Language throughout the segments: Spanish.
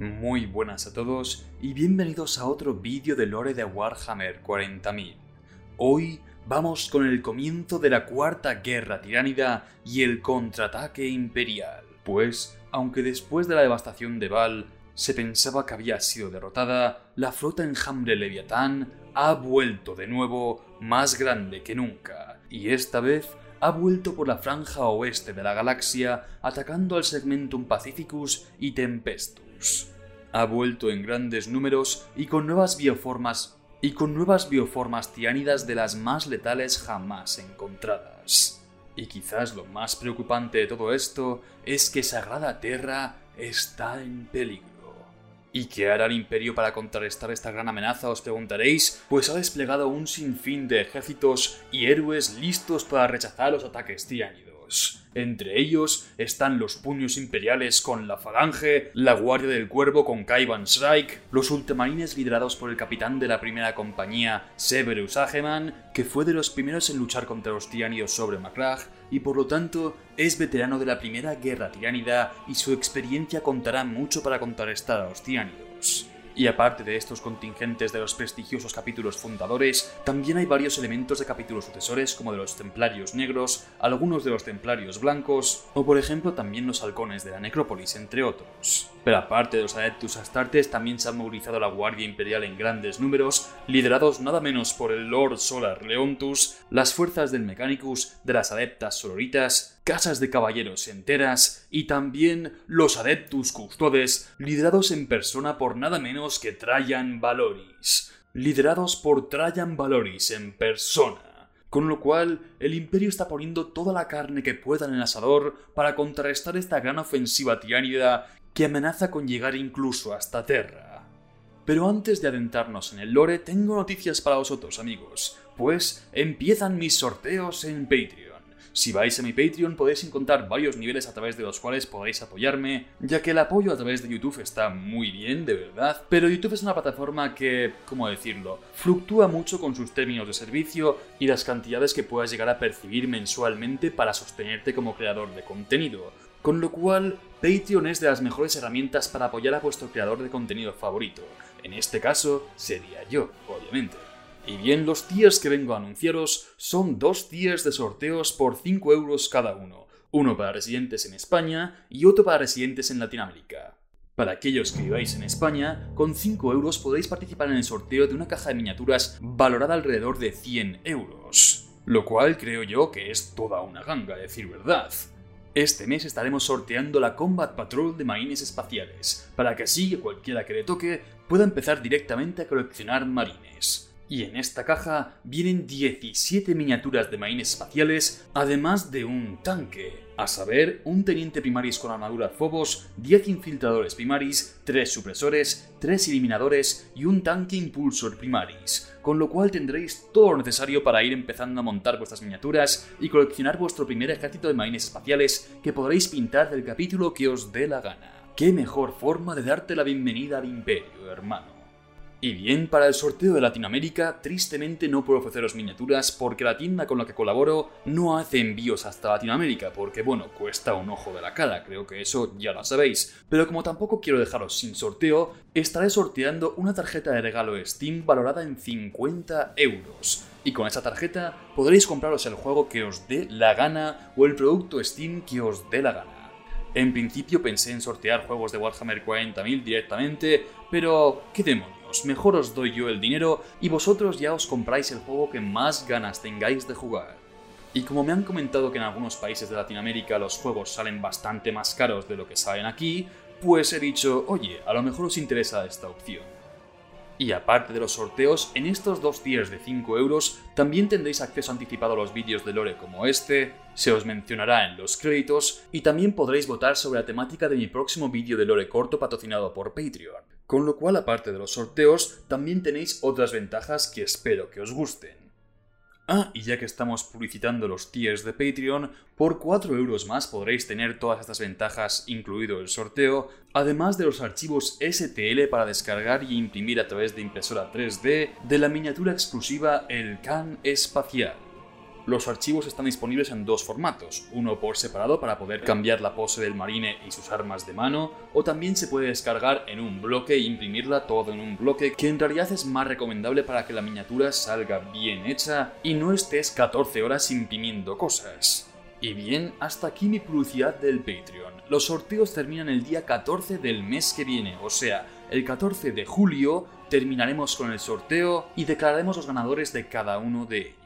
Muy buenas a todos y bienvenidos a otro vídeo de lore de Warhammer 40.000. Hoy vamos con el comienzo de la Cuarta Guerra Tiránida y el contraataque imperial, pues, aunque después de la devastación de Val se pensaba que había sido derrotada, la flota enjambre Leviatán ha vuelto de nuevo más grande que nunca, y esta vez ha vuelto por la franja oeste de la galaxia atacando al Segmentum Pacificus y Ha vuelto en grandes números y con nuevas bioformas y con nuevas bioformas tiánidas de las más letales jamás encontradas. Y quizás lo más preocupante de todo esto es que Sagrada Terra está en peligro. ¿Y qué hará el Imperio para contrarrestar esta gran amenaza? Os preguntaréis, pues ha desplegado un sinfín de ejércitos y héroes listos para rechazar los ataques tiánidos. Entre ellos están los puños imperiales con la Falange, la Guardia del Cuervo con Kaivan Shrike, los ultramarines liderados por el capitán de la primera compañía, Severus Ageman, que fue de los primeros en luchar contra los tiránidos sobre Macragh y por lo tanto es veterano de la primera guerra tiránida y su experiencia contará mucho para contrarrestar a los tiránidos. Y aparte de estos contingentes de los prestigiosos capítulos fundadores, también hay varios elementos de capítulos sucesores como de los templarios negros, algunos de los templarios blancos, o por ejemplo también los halcones de la necrópolis, entre otros. Pero aparte de los Adeptus Astartes, también se ha movilizado la Guardia Imperial en grandes números, liderados nada menos por el Lord Solar Leontus, las fuerzas del Mechanicus, de las Adeptas Sororitas, casas de caballeros enteras y también los Adeptus Custodes, liderados en persona por nada menos que Trajan Valoris. Liderados por Trajan Valoris en persona. Con lo cual, el imperio está poniendo toda la carne que pueda en el asador para contrarrestar esta gran ofensiva tiánida que amenaza con llegar incluso hasta Terra. Pero antes de adentrarnos en el lore, tengo noticias para vosotros, amigos, pues empiezan mis sorteos en Patreon. Si vais a mi Patreon podéis encontrar varios niveles a través de los cuales podéis apoyarme, ya que el apoyo a través de YouTube está muy bien, de verdad, pero YouTube es una plataforma que, ¿cómo decirlo?, fluctúa mucho con sus términos de servicio y las cantidades que puedas llegar a percibir mensualmente para sostenerte como creador de contenido. Con lo cual, Patreon es de las mejores herramientas para apoyar a vuestro creador de contenido favorito. En este caso, sería yo, obviamente. Y bien, los tiers que vengo a anunciaros son dos tiers de sorteos por 5 euros cada uno, uno para residentes en España y otro para residentes en Latinoamérica. Para aquellos que viváis en España, con 5 euros podéis participar en el sorteo de una caja de miniaturas valorada alrededor de 100 euros. Lo cual creo yo que es toda una ganga, decir verdad. Este mes estaremos sorteando la Combat Patrol de Marines Espaciales, para que así cualquiera que le toque pueda empezar directamente a coleccionar marines. Y en esta caja vienen 17 miniaturas de marines espaciales, además de un tanque, a saber, un teniente primaris con armadura Phobos, 10 infiltradores primaris, 3 supresores, 3 eliminadores y un tanque impulsor primaris, con lo cual tendréis todo lo necesario para ir empezando a montar vuestras miniaturas y coleccionar vuestro primer ejército de marines espaciales que podréis pintar del capítulo que os dé la gana. ¿Qué mejor forma de darte la bienvenida al imperio, hermano? Y bien, para el sorteo de Latinoamérica, tristemente no puedo ofreceros miniaturas porque la tienda con la que colaboro no hace envíos hasta Latinoamérica, porque bueno, cuesta un ojo de la cara, creo que eso ya lo sabéis. Pero como tampoco quiero dejaros sin sorteo, estaré sorteando una tarjeta de regalo Steam valorada en 50 euros. Y con esa tarjeta podréis compraros el juego que os dé la gana o el producto Steam que os dé la gana. En principio pensé en sortear juegos de Warhammer 40.000 directamente, pero qué demonios, mejor os doy yo el dinero y vosotros ya os compráis el juego que más ganas tengáis de jugar. Y como me han comentado que en algunos países de Latinoamérica los juegos salen bastante más caros de lo que salen aquí, pues he dicho, oye, a lo mejor os interesa esta opción. Y aparte de los sorteos, en estos dos tiers de 5 euros también tendréis acceso anticipado a los vídeos de Lore como este, se os mencionará en los créditos y también podréis votar sobre la temática de mi próximo vídeo de Lore corto patrocinado por Patreon. Con lo cual, aparte de los sorteos, también tenéis otras ventajas que espero que os gusten. Ah, y ya que estamos publicitando los tiers de Patreon, por 4 euros más podréis tener todas estas ventajas, incluido el sorteo, además de los archivos STL para descargar y imprimir a través de impresora 3D de la miniatura exclusiva El Can Espacial. Los archivos están disponibles en dos formatos, uno por separado para poder cambiar la pose del marine y sus armas de mano, o también se puede descargar en un bloque e imprimirla todo en un bloque, que en realidad es más recomendable para que la miniatura salga bien hecha y no estés 14 horas imprimiendo cosas. Y bien, hasta aquí mi publicidad del Patreon. Los sorteos terminan el día 14 del mes que viene, o sea, el 14 de julio terminaremos con el sorteo y declararemos los ganadores de cada uno de ellos.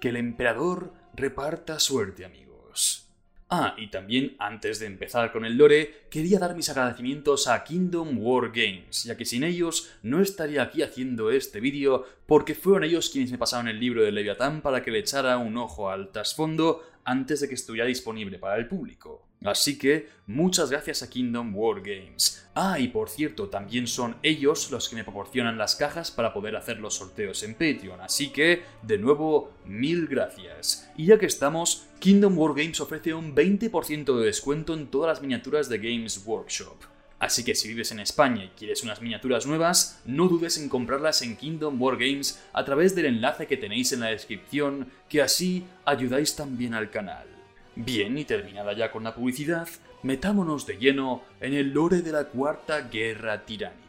Que el emperador reparta suerte, amigos. Ah, y también antes de empezar con el lore, quería dar mis agradecimientos a Kingdom War Games, ya que sin ellos no estaría aquí haciendo este vídeo, porque fueron ellos quienes me pasaron el libro de Leviatán para que le echara un ojo al trasfondo antes de que estuviera disponible para el público. Así que muchas gracias a Kingdom War Games. Ah, y por cierto, también son ellos los que me proporcionan las cajas para poder hacer los sorteos en Patreon. Así que, de nuevo, mil gracias. Y ya que estamos, Kingdom War Games ofrece un 20% de descuento en todas las miniaturas de Games Workshop. Así que si vives en España y quieres unas miniaturas nuevas, no dudes en comprarlas en Kingdom War Games a través del enlace que tenéis en la descripción, que así ayudáis también al canal. Bien, y terminada ya con la publicidad, metámonos de lleno en el lore de la Cuarta Guerra Tiránida.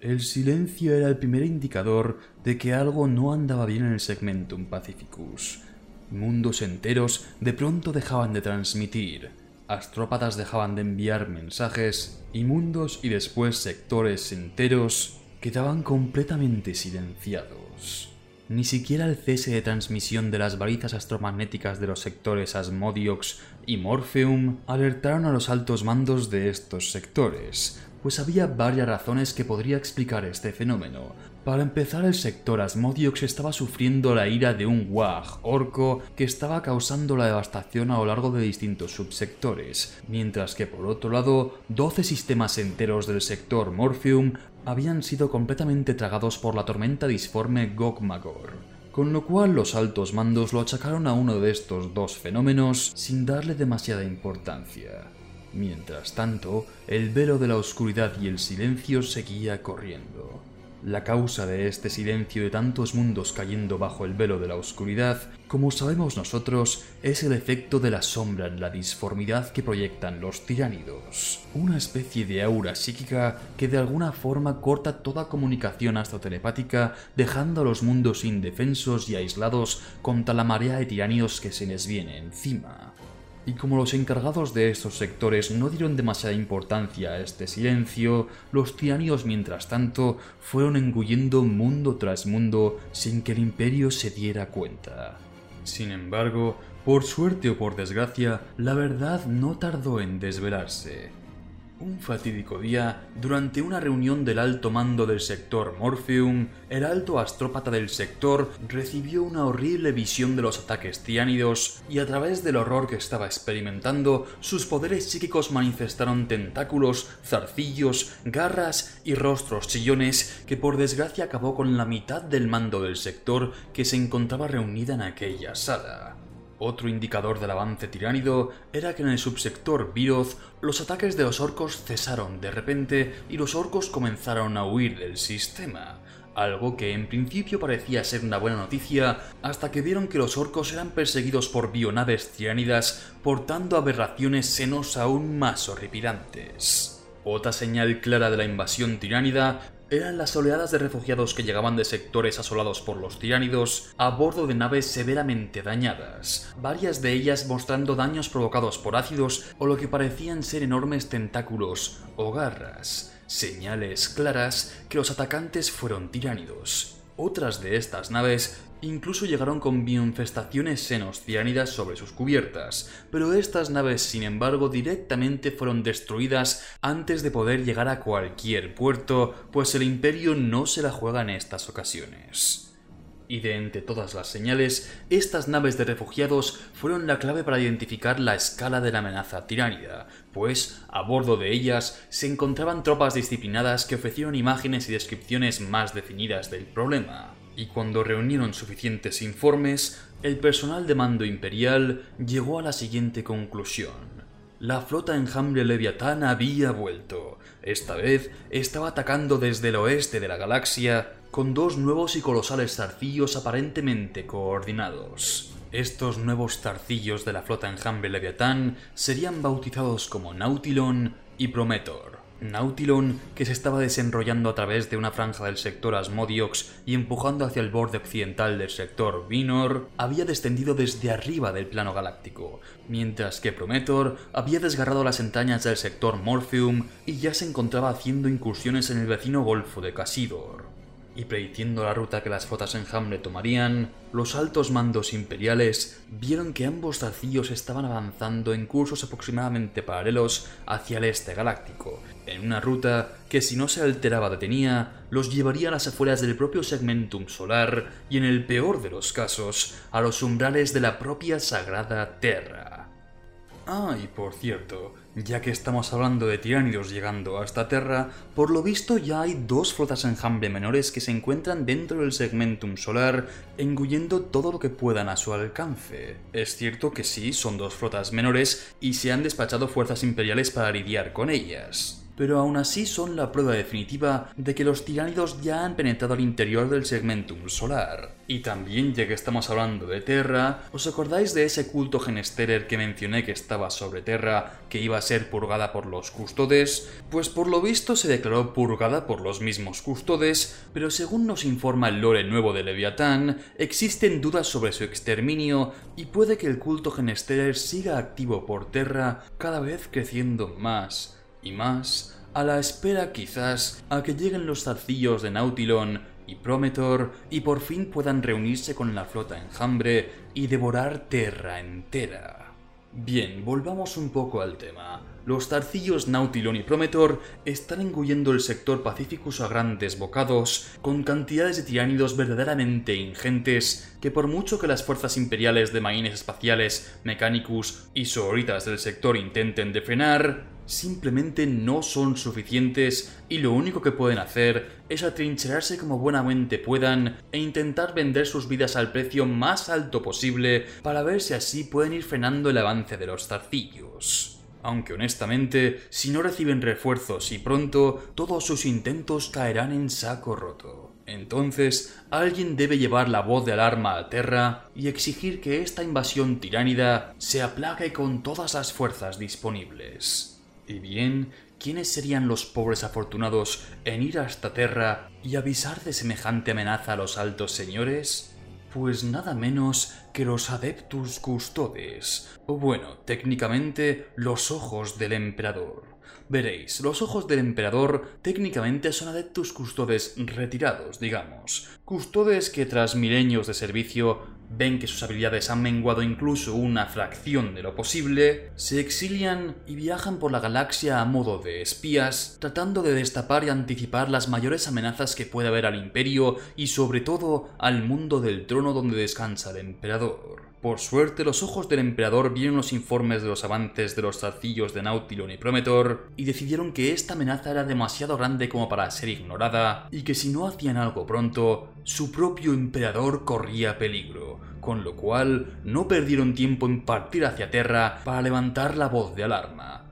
El silencio era el primer indicador de que algo no andaba bien en el Segmentum Pacificus. Mundos enteros de pronto dejaban de transmitir, astrópatas dejaban de enviar mensajes y mundos y después sectores enteros quedaban completamente silenciados. Ni siquiera el cese de transmisión de las balizas astromagnéticas de los sectores Asmodiox y Morpheum alertaron a los altos mandos de estos sectores, pues había varias razones que podría explicar este fenómeno. Para empezar, el sector Asmodiox estaba sufriendo la ira de un Wag orco que estaba causando la devastación a lo largo de distintos subsectores, mientras que por otro lado, 12 sistemas enteros del sector Morpheum habían sido completamente tragados por la tormenta disforme Gogmagor con lo cual los altos mandos lo achacaron a uno de estos dos fenómenos sin darle demasiada importancia. Mientras tanto, el velo de la oscuridad y el silencio seguía corriendo. La causa de este silencio de tantos mundos cayendo bajo el velo de la oscuridad, como sabemos nosotros, es el efecto de la sombra en la disformidad que proyectan los tiránidos, una especie de aura psíquica que de alguna forma corta toda comunicación hasta telepática, dejando a los mundos indefensos y aislados contra la marea de tiránidos que se les viene encima y como los encargados de estos sectores no dieron demasiada importancia a este silencio, los tiranios mientras tanto fueron engullendo mundo tras mundo sin que el imperio se diera cuenta. Sin embargo, por suerte o por desgracia, la verdad no tardó en desvelarse. Un fatídico día, durante una reunión del alto mando del sector Morpheum, el alto astrópata del sector recibió una horrible visión de los ataques tiánidos y a través del horror que estaba experimentando, sus poderes psíquicos manifestaron tentáculos, zarcillos, garras y rostros chillones que por desgracia acabó con la mitad del mando del sector que se encontraba reunida en aquella sala. Otro indicador del avance tiránido era que en el subsector Viroz los ataques de los orcos cesaron de repente y los orcos comenzaron a huir del sistema, algo que en principio parecía ser una buena noticia hasta que vieron que los orcos eran perseguidos por bionaves tiránidas portando aberraciones senos aún más horripilantes. Otra señal clara de la invasión tiránida eran las oleadas de refugiados que llegaban de sectores asolados por los tiránidos a bordo de naves severamente dañadas, varias de ellas mostrando daños provocados por ácidos o lo que parecían ser enormes tentáculos o garras, señales claras que los atacantes fueron tiránidos. Otras de estas naves Incluso llegaron con bioinfestaciones senos ciánidas sobre sus cubiertas, pero estas naves, sin embargo, directamente fueron destruidas antes de poder llegar a cualquier puerto, pues el imperio no se la juega en estas ocasiones. Y de entre todas las señales, estas naves de refugiados fueron la clave para identificar la escala de la amenaza tiránida, pues a bordo de ellas se encontraban tropas disciplinadas que ofrecieron imágenes y descripciones más definidas del problema y cuando reunieron suficientes informes, el personal de mando imperial llegó a la siguiente conclusión. La flota enjambre Leviatán había vuelto. Esta vez estaba atacando desde el oeste de la galaxia con dos nuevos y colosales zarcillos aparentemente coordinados. Estos nuevos zarcillos de la flota enjambre Leviatán serían bautizados como Nautilon y Prometor. Nautilon, que se estaba desenrollando a través de una franja del sector Asmodiox y empujando hacia el borde occidental del sector Vinor, había descendido desde arriba del plano galáctico, mientras que Prometor había desgarrado las entrañas del sector Morpheum y ya se encontraba haciendo incursiones en el vecino golfo de Casidor. Y prediciendo la ruta que las flotas enjambre tomarían, los altos mandos imperiales vieron que ambos zarcillos estaban avanzando en cursos aproximadamente paralelos hacia el este galáctico, en una ruta que si no se alteraba detenía, los llevaría a las afueras del propio segmentum solar y en el peor de los casos, a los umbrales de la propia sagrada Terra. Ah, y por cierto, ya que estamos hablando de tiránidos llegando hasta Terra, por lo visto ya hay dos flotas enjambre menores que se encuentran dentro del segmentum solar, engullendo todo lo que puedan a su alcance. Es cierto que sí, son dos flotas menores y se han despachado fuerzas imperiales para lidiar con ellas pero aún así son la prueba definitiva de que los tiránidos ya han penetrado al interior del segmentum solar. Y también, ya que estamos hablando de Terra, ¿os acordáis de ese culto Genesterer que mencioné que estaba sobre Terra, que iba a ser purgada por los custodes? Pues por lo visto se declaró purgada por los mismos custodes, pero según nos informa el lore nuevo de Leviatán, existen dudas sobre su exterminio y puede que el culto Genesterer siga activo por Terra cada vez creciendo más y más, a la espera quizás a que lleguen los zarcillos de Nautilon y Prometor y por fin puedan reunirse con la flota enjambre y devorar Terra entera. Bien, volvamos un poco al tema. Los zarcillos Nautilon y Prometor están engullendo el sector Pacificus a grandes bocados, con cantidades de tiránidos verdaderamente ingentes, que por mucho que las fuerzas imperiales de marines espaciales, Mechanicus y Sohoritas del sector intenten de frenar, simplemente no son suficientes y lo único que pueden hacer es atrincherarse como buenamente puedan e intentar vender sus vidas al precio más alto posible para ver si así pueden ir frenando el avance de los zarcillos. Aunque honestamente, si no reciben refuerzos y pronto, todos sus intentos caerán en saco roto. Entonces, alguien debe llevar la voz de alarma a Terra y exigir que esta invasión tiránida se aplaque con todas las fuerzas disponibles. Y bien, ¿quiénes serían los pobres afortunados en ir hasta Terra y avisar de semejante amenaza a los altos señores? Pues nada menos que los Adeptus Custodes, o bueno, técnicamente los ojos del emperador. Veréis, los ojos del emperador técnicamente son adeptus custodes retirados, digamos. Custodes que tras milenios de servicio ven que sus habilidades han menguado incluso una fracción de lo posible, se exilian y viajan por la galaxia a modo de espías, tratando de destapar y anticipar las mayores amenazas que puede haber al imperio y sobre todo al mundo del trono donde descansa el emperador. Por suerte, los ojos del emperador vieron los informes de los avances de los zarcillos de Nautilon y Prometor y decidieron que esta amenaza era demasiado grande como para ser ignorada y que si no hacían algo pronto, su propio emperador corría peligro, con lo cual no perdieron tiempo en partir hacia Terra para levantar la voz de alarma.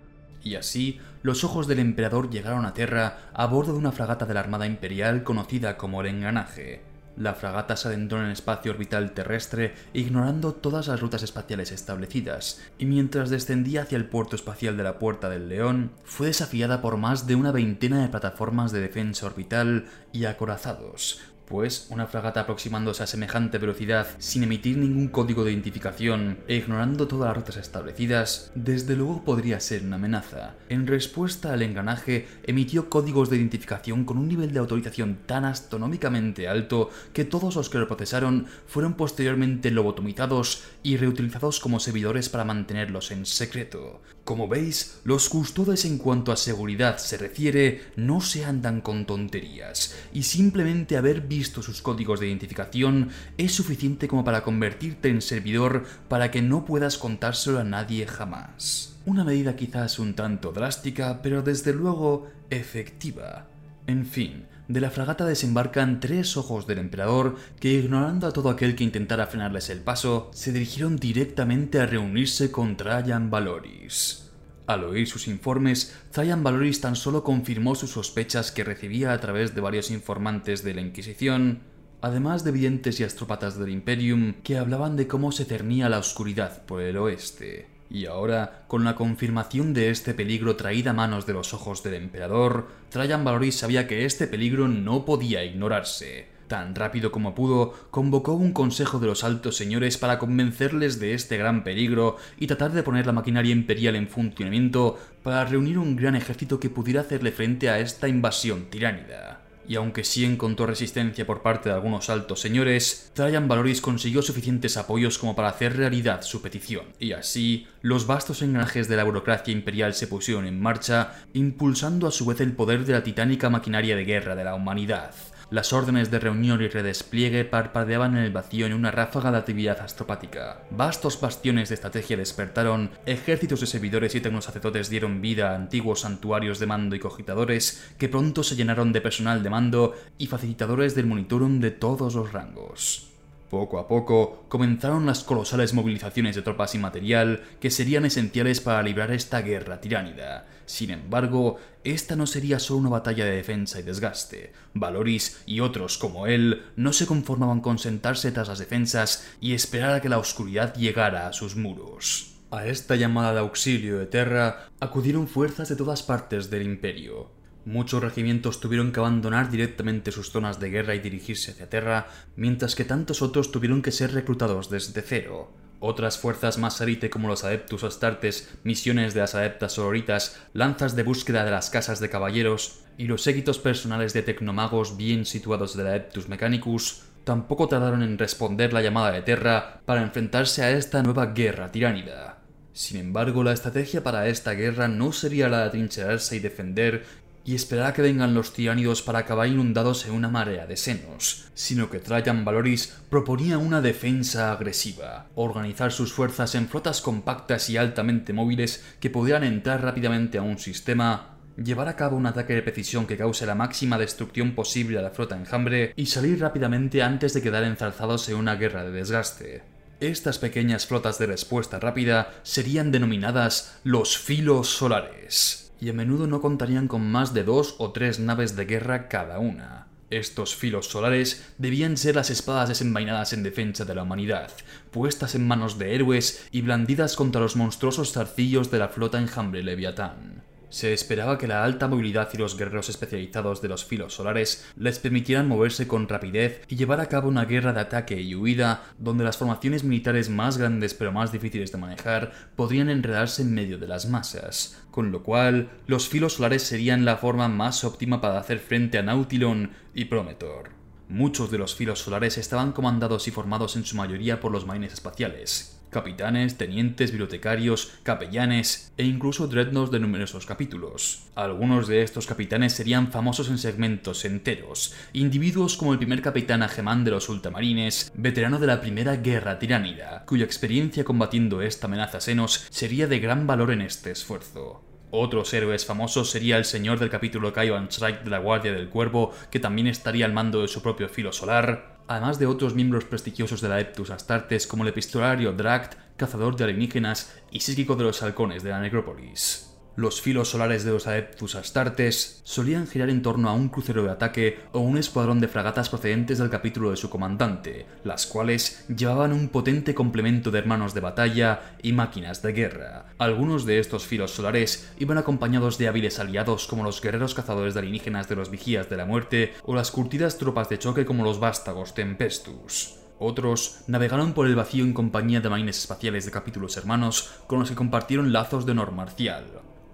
Y así, los ojos del emperador llegaron a Terra a bordo de una fragata de la Armada Imperial conocida como el Engranaje. La fragata se adentró en el espacio orbital terrestre ignorando todas las rutas espaciales establecidas, y mientras descendía hacia el puerto espacial de la Puerta del León, fue desafiada por más de una veintena de plataformas de defensa orbital y acorazados, pues una fragata aproximándose a semejante velocidad sin emitir ningún código de identificación e ignorando todas las rutas establecidas, desde luego podría ser una amenaza. En respuesta al engranaje, emitió códigos de identificación con un nivel de autorización tan astronómicamente alto que todos los que lo procesaron fueron posteriormente lobotomizados y reutilizados como servidores para mantenerlos en secreto. Como veis, los custodes en cuanto a seguridad se refiere no se andan con tonterías, y simplemente haber visto sus códigos de identificación es suficiente como para convertirte en servidor para que no puedas contárselo a nadie jamás. Una medida quizás un tanto drástica, pero desde luego efectiva. En fin, de la fragata desembarcan tres ojos del emperador que, ignorando a todo aquel que intentara frenarles el paso, se dirigieron directamente a reunirse con Trajan Valoris. Al oír sus informes, Trajan Valoris tan solo confirmó sus sospechas que recibía a través de varios informantes de la Inquisición, además de videntes y astrópatas del Imperium que hablaban de cómo se cernía la oscuridad por el oeste. Y ahora, con la confirmación de este peligro traída a manos de los ojos del emperador, Trajan Valoris sabía que este peligro no podía ignorarse. Tan rápido como pudo, convocó un consejo de los altos señores para convencerles de este gran peligro y tratar de poner la maquinaria imperial en funcionamiento para reunir un gran ejército que pudiera hacerle frente a esta invasión tiránida y aunque sí encontró resistencia por parte de algunos altos señores, Trajan Valoris consiguió suficientes apoyos como para hacer realidad su petición, y así los vastos engranajes de la burocracia imperial se pusieron en marcha, impulsando a su vez el poder de la titánica maquinaria de guerra de la humanidad. Las órdenes de reunión y redespliegue parpadeaban en el vacío en una ráfaga de actividad astropática. Vastos bastiones de estrategia despertaron, ejércitos de servidores y tecnosacerdotes dieron vida a antiguos santuarios de mando y cogitadores que pronto se llenaron de personal de mando y facilitadores del monitorum de todos los rangos. Poco a poco comenzaron las colosales movilizaciones de tropas y material que serían esenciales para librar esta guerra tiránida. Sin embargo, esta no sería solo una batalla de defensa y desgaste. Valoris y otros como él no se conformaban con sentarse tras las defensas y esperar a que la oscuridad llegara a sus muros. A esta llamada de auxilio de Terra acudieron fuerzas de todas partes del imperio. Muchos regimientos tuvieron que abandonar directamente sus zonas de guerra y dirigirse hacia Terra, mientras que tantos otros tuvieron que ser reclutados desde cero. Otras fuerzas más élite como los Adeptus Astartes, misiones de las Adeptas Sororitas, lanzas de búsqueda de las casas de caballeros y los séquitos personales de tecnomagos bien situados del Adeptus Mechanicus tampoco tardaron en responder la llamada de Terra para enfrentarse a esta nueva guerra tiránida. Sin embargo, la estrategia para esta guerra no sería la de atrincherarse y defender y esperar a que vengan los tiránidos para acabar inundados en una marea de senos, sino que Trajan Valoris proponía una defensa agresiva, organizar sus fuerzas en flotas compactas y altamente móviles que pudieran entrar rápidamente a un sistema, llevar a cabo un ataque de precisión que cause la máxima destrucción posible a la flota enjambre y salir rápidamente antes de quedar enzarzados en una guerra de desgaste. Estas pequeñas flotas de respuesta rápida serían denominadas los filos solares y a menudo no contarían con más de dos o tres naves de guerra cada una. Estos filos solares debían ser las espadas desenvainadas en defensa de la humanidad, puestas en manos de héroes y blandidas contra los monstruosos zarcillos de la flota enjambre Leviatán. Se esperaba que la alta movilidad y los guerreros especializados de los filos solares les permitieran moverse con rapidez y llevar a cabo una guerra de ataque y huida donde las formaciones militares más grandes pero más difíciles de manejar podrían enredarse en medio de las masas, con lo cual los filos solares serían la forma más óptima para hacer frente a Nautilon y Prometor. Muchos de los filos solares estaban comandados y formados en su mayoría por los marines espaciales, capitanes, tenientes, bibliotecarios, capellanes e incluso dreadnoughts de numerosos capítulos. Algunos de estos capitanes serían famosos en segmentos enteros, individuos como el primer capitán Agemán de los ultramarines, veterano de la Primera Guerra Tiránida, cuya experiencia combatiendo esta amenaza senos sería de gran valor en este esfuerzo. Otros héroes famosos sería el señor del capítulo Kaivan Strike de la Guardia del Cuervo, que también estaría al mando de su propio filo solar, además de otros miembros prestigiosos de la Eptus Astartes como el epistolario Drakt, cazador de alienígenas y psíquico de los halcones de la necrópolis. Los filos solares de los Adeptus Astartes solían girar en torno a un crucero de ataque o un escuadrón de fragatas procedentes del capítulo de su comandante, las cuales llevaban un potente complemento de hermanos de batalla y máquinas de guerra. Algunos de estos filos solares iban acompañados de hábiles aliados como los guerreros cazadores de alienígenas de los Vigías de la Muerte o las curtidas tropas de choque como los vástagos Tempestus. Otros navegaron por el vacío en compañía de marines espaciales de capítulos hermanos con los que compartieron lazos de honor marcial.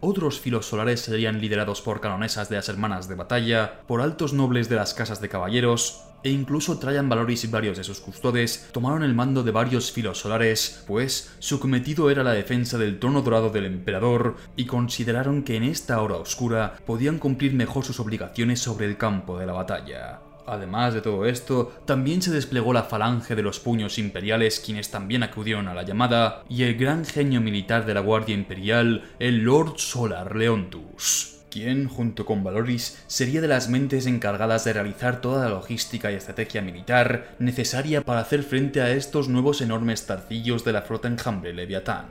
Otros filos solares serían liderados por canonesas de las hermanas de batalla, por altos nobles de las casas de caballeros, e incluso Trajan Valoris y varios de sus custodes tomaron el mando de varios filos solares, pues su cometido era la defensa del trono dorado del emperador, y consideraron que en esta hora oscura podían cumplir mejor sus obligaciones sobre el campo de la batalla. Además de todo esto, también se desplegó la falange de los puños imperiales quienes también acudieron a la llamada, y el gran genio militar de la Guardia Imperial, el Lord Solar Leontus quien, junto con Valoris, sería de las mentes encargadas de realizar toda la logística y estrategia militar necesaria para hacer frente a estos nuevos enormes tarcillos de la flota enjambre Leviatán.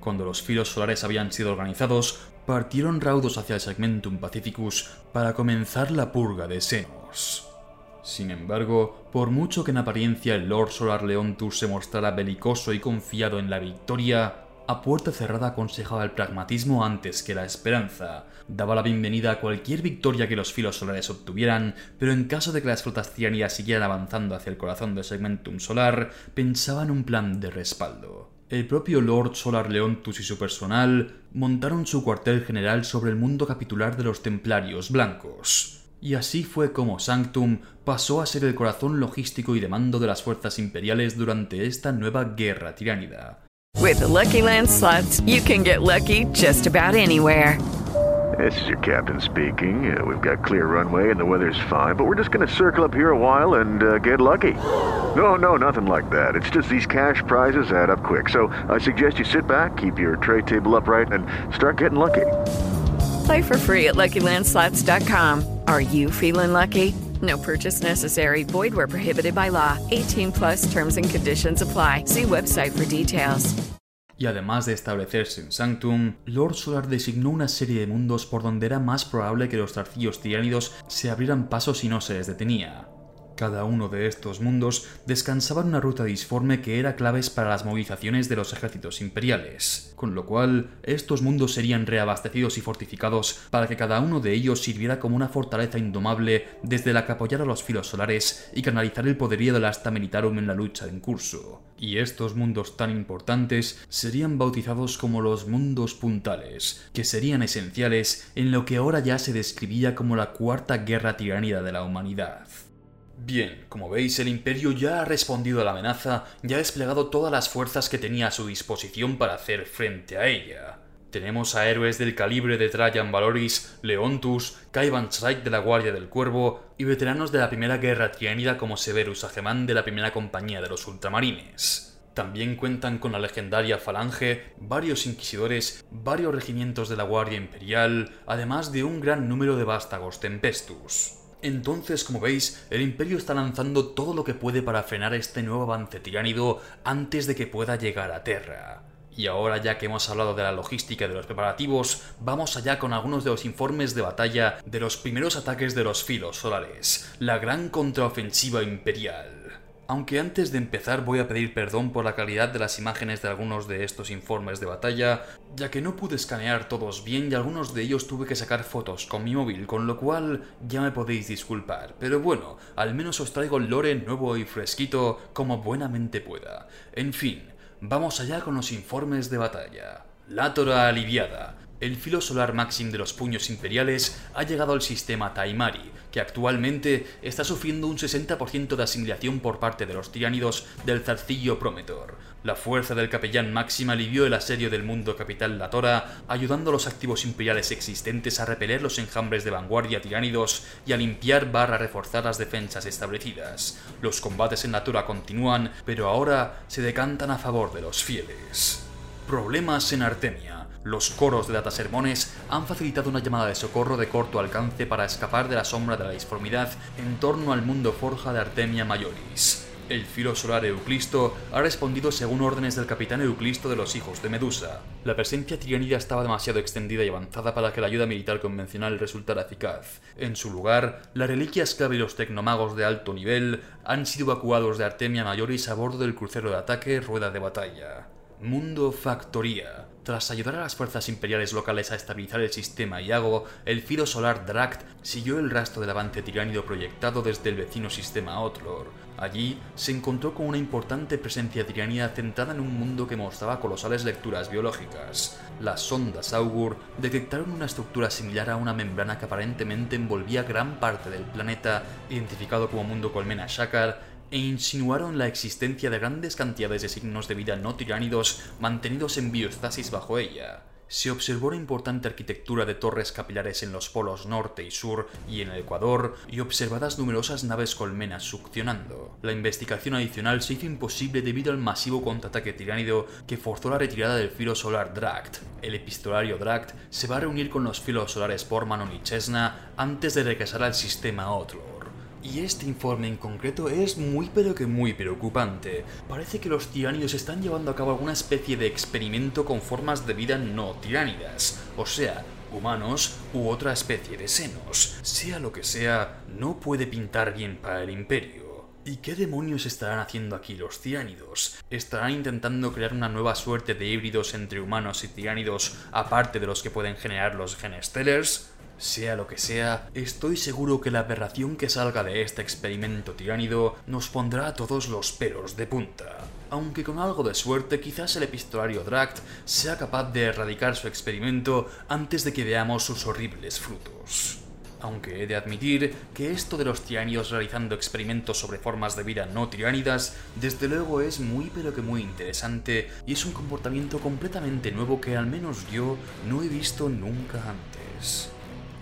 Cuando los filos solares habían sido organizados, partieron raudos hacia el Segmentum Pacificus para comenzar la purga de senos. Sin embargo, por mucho que en apariencia el Lord Solar Leontus se mostrara belicoso y confiado en la victoria, a puerta cerrada aconsejaba el pragmatismo antes que la esperanza. Daba la bienvenida a cualquier victoria que los filos solares obtuvieran, pero en caso de que las flotas tiranidas siguieran avanzando hacia el corazón del segmentum solar, pensaba en un plan de respaldo. El propio Lord Solar Leontus y su personal montaron su cuartel general sobre el mundo capitular de los Templarios Blancos y así fue como Sanctum pasó a ser el corazón logístico y de mando de las fuerzas imperiales durante esta nueva guerra tiránida. With the Lucky Land slots, you can get lucky just about anywhere. This is your captain speaking. Uh, we've got clear runway and the weather's fine, but we're just going to circle up here a while and uh, get lucky. No, no, nothing like that. It's just these cash prizes add up quick. So I suggest you sit back, keep your tray table upright, and start getting lucky. Play for free at LuckyLandSlots.com. Are you feeling lucky? No purchase necessary. Void where prohibited by law. 18 plus terms and conditions apply. See website for details. Y además de establecerse en Sanctum, Lord Solar designó una serie de mundos por donde era más probable que los tarcillos tiránidos se abrieran paso si no se les detenía. Cada uno de estos mundos descansaba en una ruta disforme que era claves para las movilizaciones de los ejércitos imperiales, con lo cual estos mundos serían reabastecidos y fortificados para que cada uno de ellos sirviera como una fortaleza indomable desde la que apoyar a los filos solares y canalizar el poderío del asta militarum en la lucha en curso. Y estos mundos tan importantes serían bautizados como los mundos puntales, que serían esenciales en lo que ahora ya se describía como la cuarta guerra tiránida de la humanidad. Bien, como veis, el imperio ya ha respondido a la amenaza y ha desplegado todas las fuerzas que tenía a su disposición para hacer frente a ella. Tenemos a héroes del calibre de Trajan Valoris, Leontus, Kaivan Strike de la Guardia del Cuervo y veteranos de la Primera Guerra Triánida como Severus Agemán de la Primera Compañía de los Ultramarines. También cuentan con la legendaria Falange, varios inquisidores, varios regimientos de la Guardia Imperial, además de un gran número de vástagos Tempestus. Entonces, como veis, el imperio está lanzando todo lo que puede para frenar este nuevo avance tiránido antes de que pueda llegar a Terra. Y ahora ya que hemos hablado de la logística de los preparativos, vamos allá con algunos de los informes de batalla de los primeros ataques de los filos solares, la gran contraofensiva imperial. Aunque antes de empezar voy a pedir perdón por la calidad de las imágenes de algunos de estos informes de batalla, ya que no pude escanear todos bien y algunos de ellos tuve que sacar fotos con mi móvil, con lo cual ya me podéis disculpar. Pero bueno, al menos os traigo el lore nuevo y fresquito como buenamente pueda. En fin, vamos allá con los informes de batalla. Látora aliviada. El filo solar Maxim de los puños imperiales ha llegado al sistema Taimari, que actualmente está sufriendo un 60% de asimilación por parte de los tiránidos del zarcillo Prometor. La fuerza del capellán Maxim alivió el asedio del mundo capital Latora, ayudando a los activos imperiales existentes a repeler los enjambres de vanguardia tiránidos y a limpiar barra reforzar las defensas establecidas. Los combates en Latora continúan, pero ahora se decantan a favor de los fieles. Problemas en Artemia. Los coros de datasermones han facilitado una llamada de socorro de corto alcance para escapar de la sombra de la disformidad en torno al mundo forja de Artemia Majoris. El filo solar Euclisto ha respondido según órdenes del capitán Euclisto de los hijos de Medusa. La presencia trianida estaba demasiado extendida y avanzada para que la ayuda militar convencional resultara eficaz. En su lugar, las reliquias clave y los tecnomagos de alto nivel han sido evacuados de Artemia Majoris a bordo del crucero de ataque Rueda de Batalla. Mundo Factoría. Tras ayudar a las fuerzas imperiales locales a estabilizar el sistema Iago, el filo solar Drakt siguió el rastro del avance tiránido proyectado desde el vecino sistema Outlaw. Allí se encontró con una importante presencia tiránida centrada en un mundo que mostraba colosales lecturas biológicas. Las sondas Augur detectaron una estructura similar a una membrana que aparentemente envolvía gran parte del planeta, identificado como mundo colmena Shakar, e insinuaron la existencia de grandes cantidades de signos de vida no tiránidos mantenidos en biostasis bajo ella. Se observó una importante arquitectura de torres capilares en los polos norte y sur y en el Ecuador, y observadas numerosas naves colmenas succionando. La investigación adicional se hizo imposible debido al masivo contraataque tiránido que forzó la retirada del filo solar Drakt. El epistolario Drakt se va a reunir con los filos solares Pormanon y Chesna antes de regresar al sistema Outlaw. Y este informe en concreto es muy pero que muy preocupante. Parece que los tiránidos están llevando a cabo alguna especie de experimento con formas de vida no tiránidas, o sea, humanos u otra especie de senos. Sea lo que sea, no puede pintar bien para el imperio. ¿Y qué demonios estarán haciendo aquí los tiránidos? ¿Estarán intentando crear una nueva suerte de híbridos entre humanos y tiránidos aparte de los que pueden generar los genestellers? Sea lo que sea, estoy seguro que la aberración que salga de este experimento tiránido nos pondrá a todos los pelos de punta. Aunque con algo de suerte quizás el epistolario Drakt sea capaz de erradicar su experimento antes de que veamos sus horribles frutos. Aunque he de admitir que esto de los tiránidos realizando experimentos sobre formas de vida no tiránidas, desde luego es muy pero que muy interesante y es un comportamiento completamente nuevo que al menos yo no he visto nunca antes.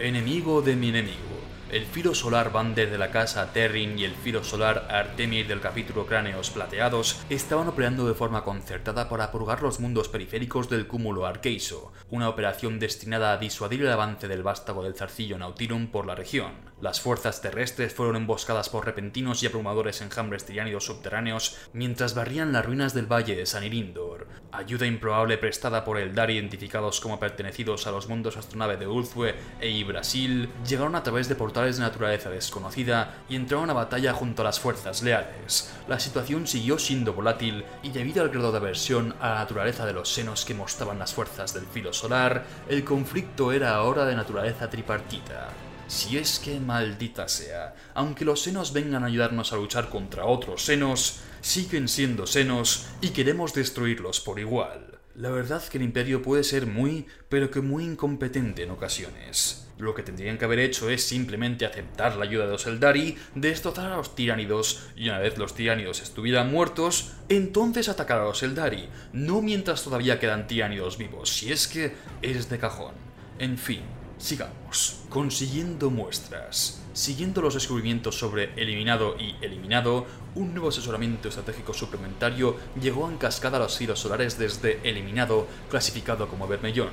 Enemigo de mi enemigo. El filo solar Vander de la casa Terrin y el filo solar Artemir del capítulo Cráneos Plateados estaban operando de forma concertada para purgar los mundos periféricos del cúmulo Arqueiso, una operación destinada a disuadir el avance del vástago del zarcillo Nautirum por la región. Las fuerzas terrestres fueron emboscadas por repentinos y abrumadores enjambres tiránidos subterráneos mientras barrían las ruinas del valle de San Irindor. Ayuda improbable prestada por Eldar identificados como pertenecidos a los mundos astronave de Ulthue e Ibrasil llegaron a través de portales de naturaleza desconocida y entraron a batalla junto a las fuerzas leales. La situación siguió siendo volátil y debido al grado de aversión a la naturaleza de los senos que mostraban las fuerzas del filo solar, el conflicto era ahora de naturaleza tripartita. Si es que maldita sea, aunque los senos vengan a ayudarnos a luchar contra otros senos, siguen siendo senos y queremos destruirlos por igual. La verdad que el imperio puede ser muy, pero que muy incompetente en ocasiones. Lo que tendrían que haber hecho es simplemente aceptar la ayuda de los Eldari, destrozar a los tiránidos, y una vez los tiránidos estuvieran muertos, entonces atacar a los Eldari, no mientras todavía quedan tiránidos vivos, si es que es de cajón. En fin, sigamos. Consiguiendo muestras. Siguiendo los descubrimientos sobre eliminado y eliminado, un nuevo asesoramiento estratégico suplementario llegó en cascada a los hilos solares desde eliminado, clasificado como Bermellón.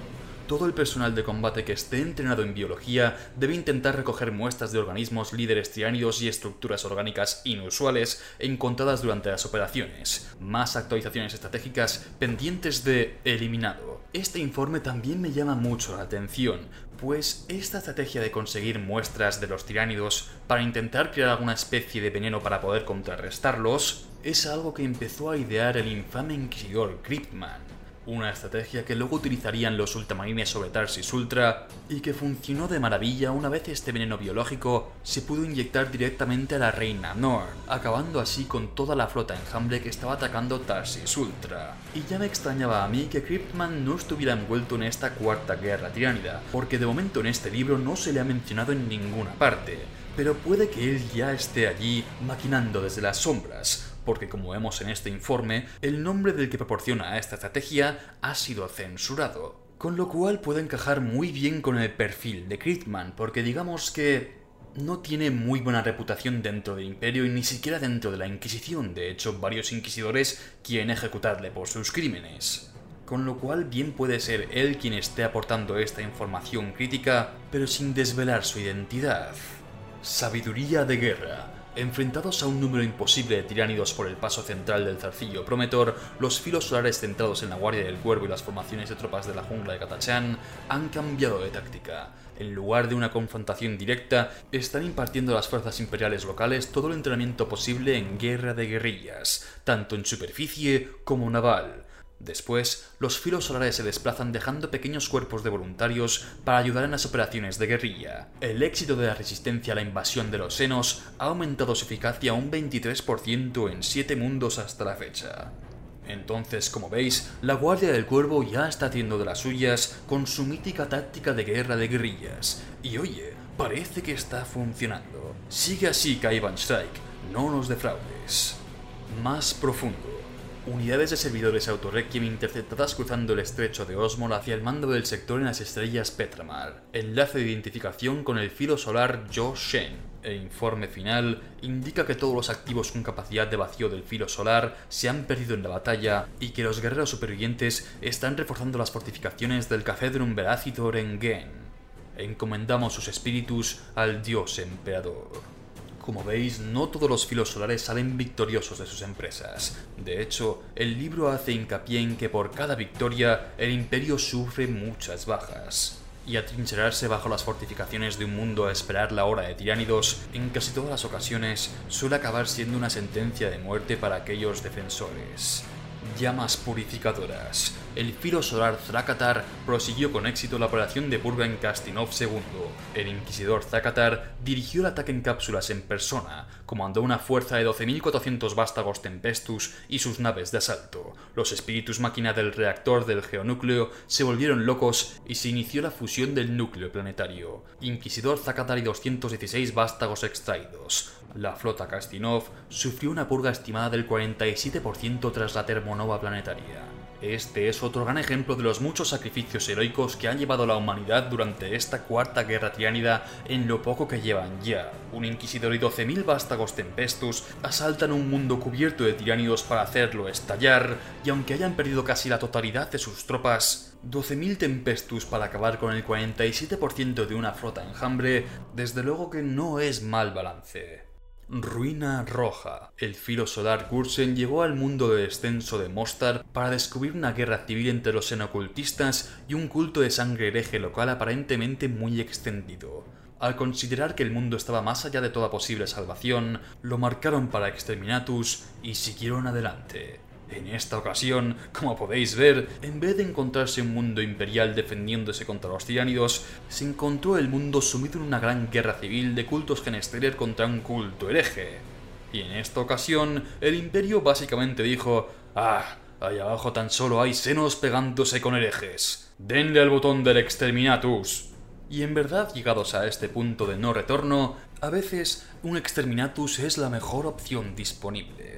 Todo el personal de combate que esté entrenado en biología debe intentar recoger muestras de organismos líderes tiránidos y estructuras orgánicas inusuales encontradas durante las operaciones. Más actualizaciones estratégicas pendientes de eliminado. Este informe también me llama mucho la atención, pues esta estrategia de conseguir muestras de los tiránidos para intentar crear alguna especie de veneno para poder contrarrestarlos es algo que empezó a idear el infame inquisidor Cryptman. Una estrategia que luego utilizarían los ultramarines sobre Tarsis Ultra y que funcionó de maravilla una vez este veneno biológico se pudo inyectar directamente a la reina Norn, acabando así con toda la flota enjambre que estaba atacando Tarsis Ultra. Y ya me extrañaba a mí que Cryptman no estuviera envuelto en esta cuarta guerra tiránida, porque de momento en este libro no se le ha mencionado en ninguna parte, pero puede que él ya esté allí maquinando desde las sombras, porque como vemos en este informe, el nombre del que proporciona esta estrategia ha sido censurado. Con lo cual puede encajar muy bien con el perfil de Critman, porque digamos que no tiene muy buena reputación dentro del imperio y ni siquiera dentro de la Inquisición. De hecho, varios inquisidores quieren ejecutarle por sus crímenes. Con lo cual bien puede ser él quien esté aportando esta información crítica, pero sin desvelar su identidad. Sabiduría de guerra. Enfrentados a un número imposible de tiránidos por el paso central del zarcillo Prometor, los filos solares centrados en la Guardia del Cuervo y las formaciones de tropas de la jungla de Katachan han cambiado de táctica. En lugar de una confrontación directa, están impartiendo a las fuerzas imperiales locales todo el entrenamiento posible en guerra de guerrillas, tanto en superficie como naval. Después, los filos solares se desplazan dejando pequeños cuerpos de voluntarios para ayudar en las operaciones de guerrilla. El éxito de la resistencia a la invasión de los senos ha aumentado su eficacia un 23% en 7 mundos hasta la fecha. Entonces, como veis, la Guardia del Cuervo ya está haciendo de las suyas con su mítica táctica de guerra de guerrillas. Y oye, parece que está funcionando. Sigue así, Kaiban Strike, no nos defraudes. Más profundo. Unidades de servidores Autorequiem interceptadas cruzando el estrecho de Osmol hacia el mando del sector en las estrellas Petramar. Enlace de identificación con el filo solar Jo Shen. El informe final indica que todos los activos con capacidad de vacío del filo solar se han perdido en la batalla y que los guerreros supervivientes están reforzando las fortificaciones del Cafedrum Veracitor en Gen. Encomendamos sus espíritus al dios emperador. Como veis, no todos los filos solares salen victoriosos de sus empresas. De hecho, el libro hace hincapié en que por cada victoria el imperio sufre muchas bajas. Y atrincherarse bajo las fortificaciones de un mundo a esperar la hora de tiránidos, en casi todas las ocasiones, suele acabar siendo una sentencia de muerte para aquellos defensores. Llamas purificadoras. El filo solar Zrakatar prosiguió con éxito la operación de Burgan Kastinov II. El inquisidor Zrakatar dirigió el ataque en cápsulas en persona, comandó una fuerza de 12.400 vástagos Tempestus y sus naves de asalto. Los espíritus máquina del reactor del geonúcleo se volvieron locos y se inició la fusión del núcleo planetario. Inquisidor Zrakatar y 216 vástagos extraídos. La flota Kastinov sufrió una purga estimada del 47% tras la termonova planetaria. Este es otro gran ejemplo de los muchos sacrificios heroicos que han llevado a la humanidad durante esta cuarta guerra triánida en lo poco que llevan ya. Un inquisidor y 12.000 vástagos tempestus asaltan un mundo cubierto de tiránidos para hacerlo estallar, y aunque hayan perdido casi la totalidad de sus tropas, 12.000 tempestus para acabar con el 47% de una flota enjambre, desde luego que no es mal balance. Ruina Roja. El filo solar Gursen llegó al mundo de descenso de Mostar para descubrir una guerra civil entre los enocultistas y un culto de sangre hereje local aparentemente muy extendido. Al considerar que el mundo estaba más allá de toda posible salvación, lo marcaron para Exterminatus y siguieron adelante. En esta ocasión, como podéis ver, en vez de encontrarse un mundo imperial defendiéndose contra los tiránidos, se encontró el mundo sumido en una gran guerra civil de cultos genesterer contra un culto hereje. Y en esta ocasión, el imperio básicamente dijo, ah, ahí abajo tan solo hay senos pegándose con herejes. Denle al botón del exterminatus. Y en verdad, llegados a este punto de no retorno, a veces un exterminatus es la mejor opción disponible.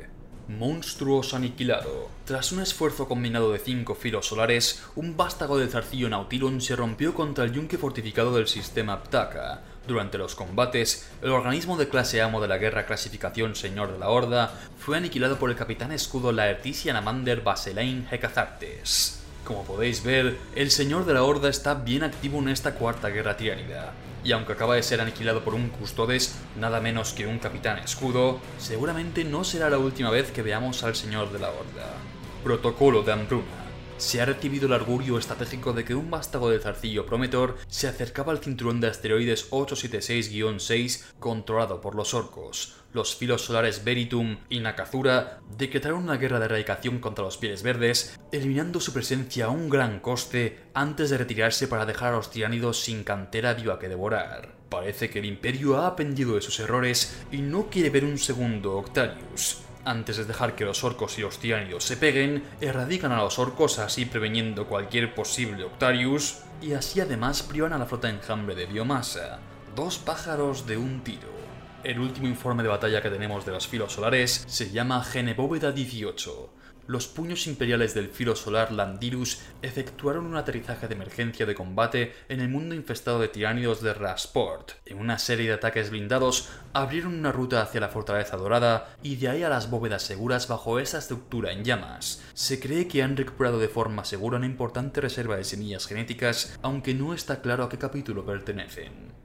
Monstruos aniquilado. Tras un esfuerzo combinado de cinco filos solares, un vástago del zarcillo Nautilon se rompió contra el yunque fortificado del sistema Ptaka. Durante los combates, el organismo de clase amo de la guerra clasificación Señor de la Horda fue aniquilado por el capitán escudo Laerticia Namander Baselein Hecazartes. Como podéis ver, el Señor de la Horda está bien activo en esta cuarta guerra tiránida, y aunque acaba de ser aniquilado por un custodes, nada menos que un capitán escudo, seguramente no será la última vez que veamos al Señor de la Horda. Protocolo de Ambruna. Se ha recibido el augurio estratégico de que un vástago del zarcillo Prometor se acercaba al cinturón de asteroides 876-6 controlado por los orcos. Los filos solares Veritum y Nakazura decretaron una guerra de erradicación contra los pieles verdes, eliminando su presencia a un gran coste antes de retirarse para dejar a los tiránidos sin cantera viva que devorar. Parece que el imperio ha aprendido de sus errores y no quiere ver un segundo Octarius. Antes de dejar que los orcos y los tiránidos se peguen, erradican a los orcos así preveniendo cualquier posible Octarius, y así además privan a la flota enjambre de biomasa. Dos pájaros de un tiro. El último informe de batalla que tenemos de los filos solares se llama Genebóveda 18. Los puños imperiales del filo solar Landirus efectuaron un aterrizaje de emergencia de combate en el mundo infestado de tiránidos de Rasport. En una serie de ataques blindados, abrieron una ruta hacia la fortaleza dorada y de ahí a las bóvedas seguras bajo esa estructura en llamas. Se cree que han recuperado de forma segura una importante reserva de semillas genéticas, aunque no está claro a qué capítulo pertenecen.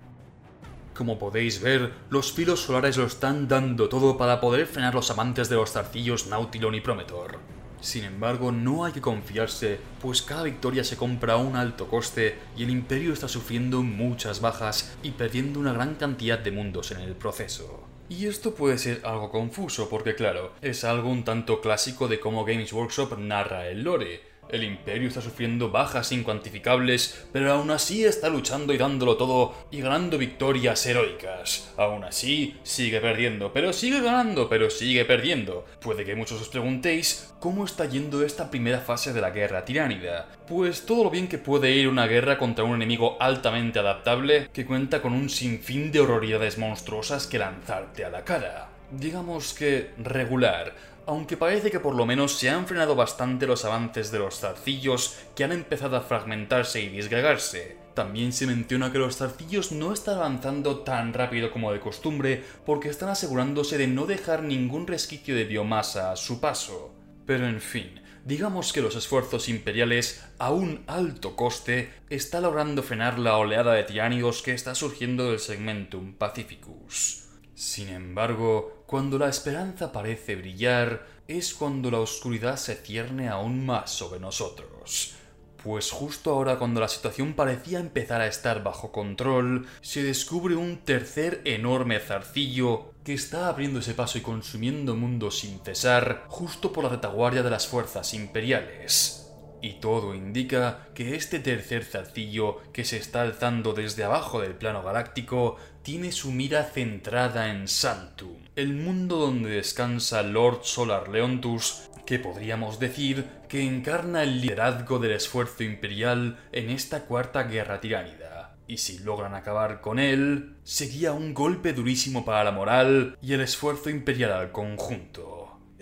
Como podéis ver, los filos solares lo están dando todo para poder frenar los amantes de los zarcillos Nautilon y Prometor. Sin embargo, no hay que confiarse, pues cada victoria se compra a un alto coste y el imperio está sufriendo muchas bajas y perdiendo una gran cantidad de mundos en el proceso. Y esto puede ser algo confuso porque claro, es algo un tanto clásico de cómo Games Workshop narra el lore, el imperio está sufriendo bajas incuantificables, pero aún así está luchando y dándolo todo y ganando victorias heroicas. Aún así, sigue perdiendo, pero sigue ganando, pero sigue perdiendo. Puede que muchos os preguntéis cómo está yendo esta primera fase de la guerra tiránida. Pues todo lo bien que puede ir una guerra contra un enemigo altamente adaptable que cuenta con un sinfín de horroridades monstruosas que lanzarte a la cara. Digamos que regular, aunque parece que por lo menos se han frenado bastante los avances de los zarcillos que han empezado a fragmentarse y disgregarse. También se menciona que los zarcillos no están avanzando tan rápido como de costumbre porque están asegurándose de no dejar ningún resquicio de biomasa a su paso. Pero en fin, digamos que los esfuerzos imperiales, a un alto coste, están logrando frenar la oleada de tiránidos que está surgiendo del segmentum Pacificus. Sin embargo, cuando la esperanza parece brillar, es cuando la oscuridad se cierne aún más sobre nosotros. Pues justo ahora cuando la situación parecía empezar a estar bajo control, se descubre un tercer enorme zarcillo que está abriéndose paso y consumiendo mundos sin cesar, justo por la retaguardia de las fuerzas imperiales. Y todo indica que este tercer zarcillo que se está alzando desde abajo del plano galáctico tiene su mira centrada en Santum, el mundo donde descansa Lord Solar Leontus, que podríamos decir que encarna el liderazgo del esfuerzo imperial en esta cuarta guerra tiránida. Y si logran acabar con él, seguía un golpe durísimo para la moral y el esfuerzo imperial al conjunto.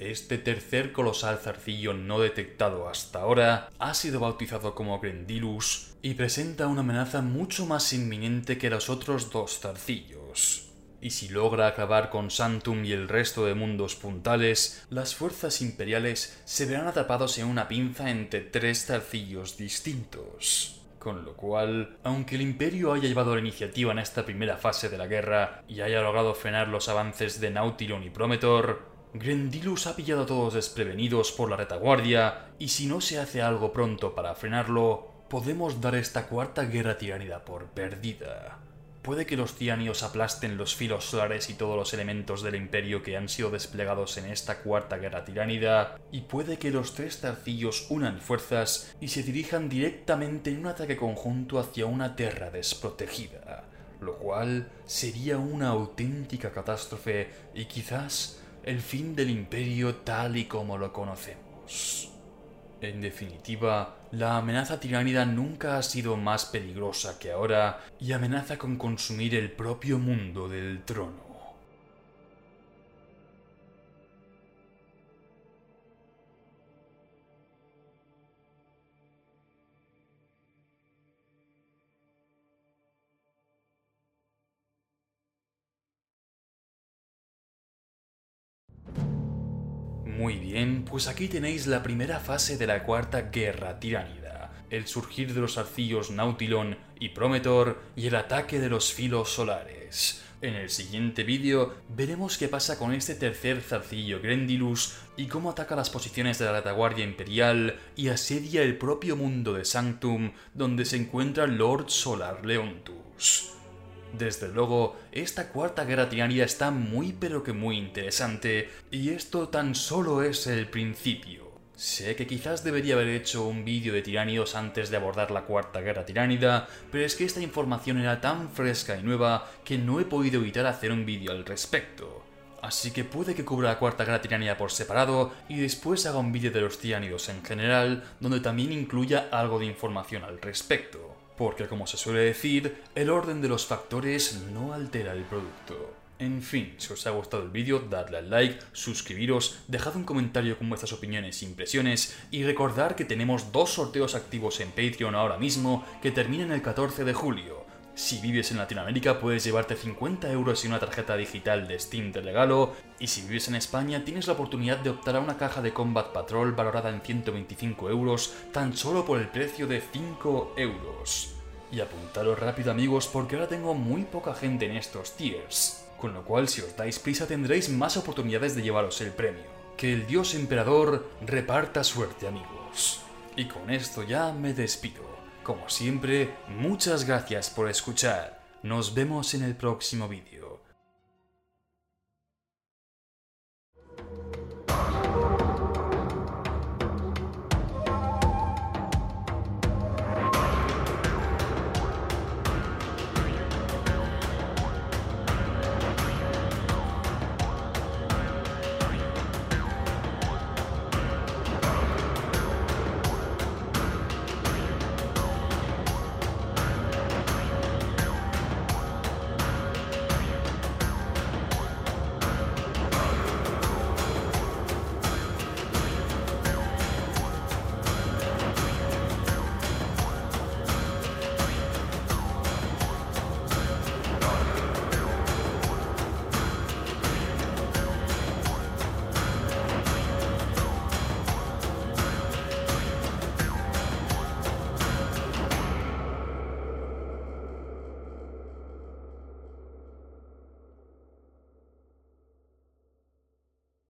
Este tercer colosal zarcillo no detectado hasta ahora ha sido bautizado como Grendilus y presenta una amenaza mucho más inminente que los otros dos zarcillos. Y si logra acabar con Santum y el resto de mundos puntales, las fuerzas imperiales se verán atrapados en una pinza entre tres zarcillos distintos. Con lo cual, aunque el imperio haya llevado la iniciativa en esta primera fase de la guerra y haya logrado frenar los avances de Nautilon y Prometor, Grendilus ha pillado a todos desprevenidos por la retaguardia, y si no se hace algo pronto para frenarlo, podemos dar esta cuarta guerra tiránida por perdida. Puede que los tiránidos aplasten los filos solares y todos los elementos del imperio que han sido desplegados en esta cuarta guerra tiránida, y puede que los tres zarcillos unan fuerzas y se dirijan directamente en un ataque conjunto hacia una tierra desprotegida, lo cual sería una auténtica catástrofe y quizás el fin del imperio tal y como lo conocemos. En definitiva, la amenaza tiránida nunca ha sido más peligrosa que ahora y amenaza con consumir el propio mundo del trono. Muy bien, pues aquí tenéis la primera fase de la cuarta guerra tiránida. el surgir de los arcillos Nautilon y Prometor y el ataque de los filos solares. En el siguiente vídeo veremos qué pasa con este tercer zarcillo Grendilus y cómo ataca las posiciones de la retaguardia imperial y asedia el propio mundo de Sanctum donde se encuentra Lord Solar Leontus. Desde luego, esta cuarta guerra tiránida está muy pero que muy interesante, y esto tan solo es el principio. Sé que quizás debería haber hecho un vídeo de tiránidos antes de abordar la cuarta guerra tiránida, pero es que esta información era tan fresca y nueva que no he podido evitar hacer un vídeo al respecto. Así que puede que cubra la cuarta guerra tiránida por separado y después haga un vídeo de los tiránidos en general, donde también incluya algo de información al respecto porque como se suele decir, el orden de los factores no altera el producto. En fin, si os ha gustado el vídeo, dadle al like, suscribiros, dejad un comentario con vuestras opiniones e impresiones y recordar que tenemos dos sorteos activos en Patreon ahora mismo que terminan el 14 de julio. Si vives en Latinoamérica puedes llevarte 50 euros y una tarjeta digital de Steam de regalo, y si vives en España tienes la oportunidad de optar a una caja de Combat Patrol valorada en 125 euros tan solo por el precio de 5 euros. Y apuntaros rápido amigos porque ahora tengo muy poca gente en estos tiers, con lo cual si os dais prisa tendréis más oportunidades de llevaros el premio. Que el dios emperador reparta suerte amigos. Y con esto ya me despido. Como siempre, muchas gracias por escuchar. Nos vemos en el próximo vídeo.